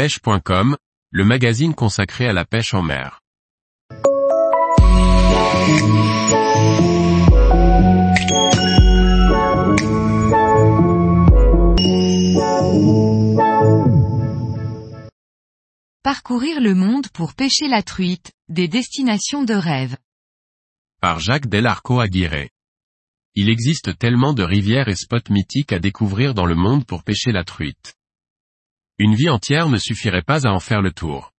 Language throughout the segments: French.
pêche.com, le magazine consacré à la pêche en mer. Parcourir le monde pour pêcher la truite, des destinations de rêve. Par Jacques Delarco Aguirre. Il existe tellement de rivières et spots mythiques à découvrir dans le monde pour pêcher la truite. Une vie entière ne suffirait pas à en faire le tour.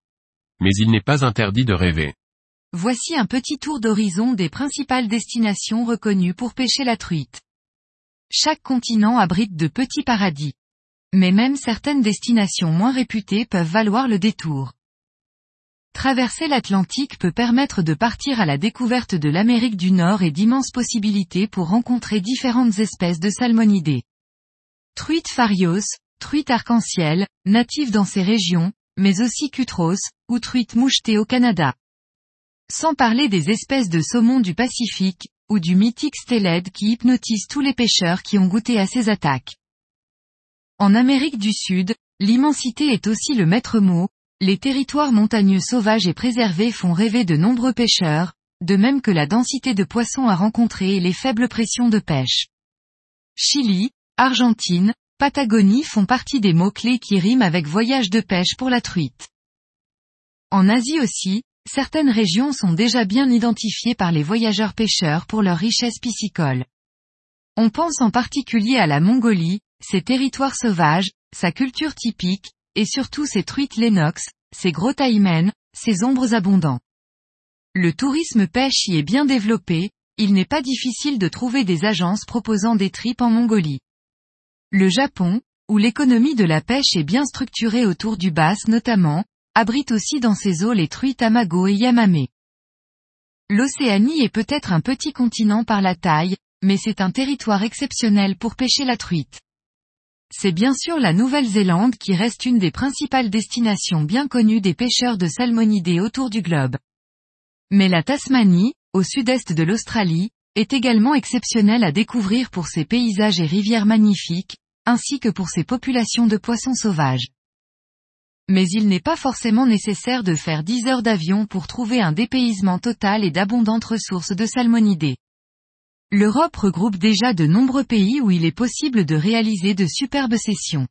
Mais il n'est pas interdit de rêver. Voici un petit tour d'horizon des principales destinations reconnues pour pêcher la truite. Chaque continent abrite de petits paradis. Mais même certaines destinations moins réputées peuvent valoir le détour. Traverser l'Atlantique peut permettre de partir à la découverte de l'Amérique du Nord et d'immenses possibilités pour rencontrer différentes espèces de salmonidés. Truite farios, truite arc-en-ciel, native dans ces régions, mais aussi cutros, ou truite mouchetée au Canada. Sans parler des espèces de saumon du Pacifique, ou du mythique stellède qui hypnotise tous les pêcheurs qui ont goûté à ces attaques. En Amérique du Sud, l'immensité est aussi le maître mot, les territoires montagneux sauvages et préservés font rêver de nombreux pêcheurs, de même que la densité de poissons à rencontrer et les faibles pressions de pêche. Chili, Argentine, Patagonie font partie des mots-clés qui riment avec voyage de pêche pour la truite. En Asie aussi, certaines régions sont déjà bien identifiées par les voyageurs pêcheurs pour leur richesse piscicole. On pense en particulier à la Mongolie, ses territoires sauvages, sa culture typique, et surtout ses truites l'énox, ses gros taïmens, ses ombres abondants. Le tourisme pêche y est bien développé, il n'est pas difficile de trouver des agences proposant des tripes en Mongolie. Le Japon, où l'économie de la pêche est bien structurée autour du bass notamment, abrite aussi dans ses eaux les truites Amago et Yamame. L'Océanie est peut-être un petit continent par la taille, mais c'est un territoire exceptionnel pour pêcher la truite. C'est bien sûr la Nouvelle-Zélande qui reste une des principales destinations bien connues des pêcheurs de salmonidés autour du globe. Mais la Tasmanie, au sud-est de l'Australie, est également exceptionnelle à découvrir pour ses paysages et rivières magnifiques, ainsi que pour ses populations de poissons sauvages. Mais il n'est pas forcément nécessaire de faire 10 heures d'avion pour trouver un dépaysement total et d'abondantes ressources de salmonidés. L'Europe regroupe déjà de nombreux pays où il est possible de réaliser de superbes sessions.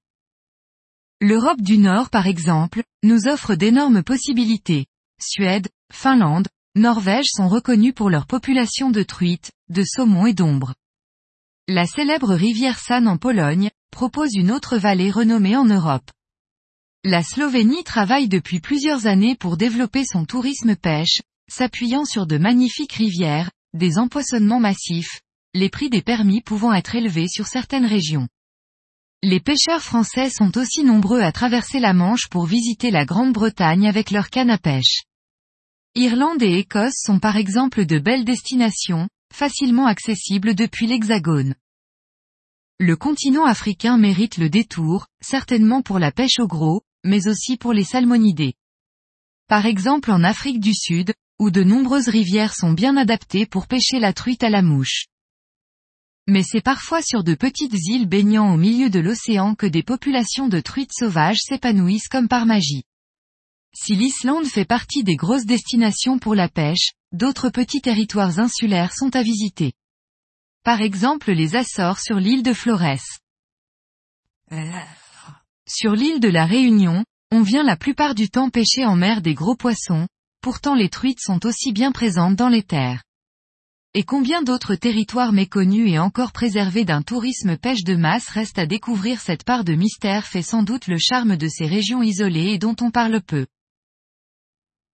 L'Europe du Nord par exemple, nous offre d'énormes possibilités. Suède, Finlande, Norvège sont reconnus pour leur population de truites, de saumons et d'ombres. La célèbre rivière San en Pologne, propose une autre vallée renommée en Europe. La Slovénie travaille depuis plusieurs années pour développer son tourisme pêche, s'appuyant sur de magnifiques rivières, des empoisonnements massifs, les prix des permis pouvant être élevés sur certaines régions. Les pêcheurs français sont aussi nombreux à traverser la Manche pour visiter la Grande-Bretagne avec leur canne à pêche. Irlande et Écosse sont par exemple de belles destinations, facilement accessibles depuis l'Hexagone. Le continent africain mérite le détour, certainement pour la pêche au gros, mais aussi pour les salmonidés. Par exemple en Afrique du Sud, où de nombreuses rivières sont bien adaptées pour pêcher la truite à la mouche. Mais c'est parfois sur de petites îles baignant au milieu de l'océan que des populations de truites sauvages s'épanouissent comme par magie. Si l'Islande fait partie des grosses destinations pour la pêche, d'autres petits territoires insulaires sont à visiter. Par exemple les Açores sur l'île de Flores. Sur l'île de la Réunion, on vient la plupart du temps pêcher en mer des gros poissons, pourtant les truites sont aussi bien présentes dans les terres. Et combien d'autres territoires méconnus et encore préservés d'un tourisme pêche de masse restent à découvrir cette part de mystère fait sans doute le charme de ces régions isolées et dont on parle peu.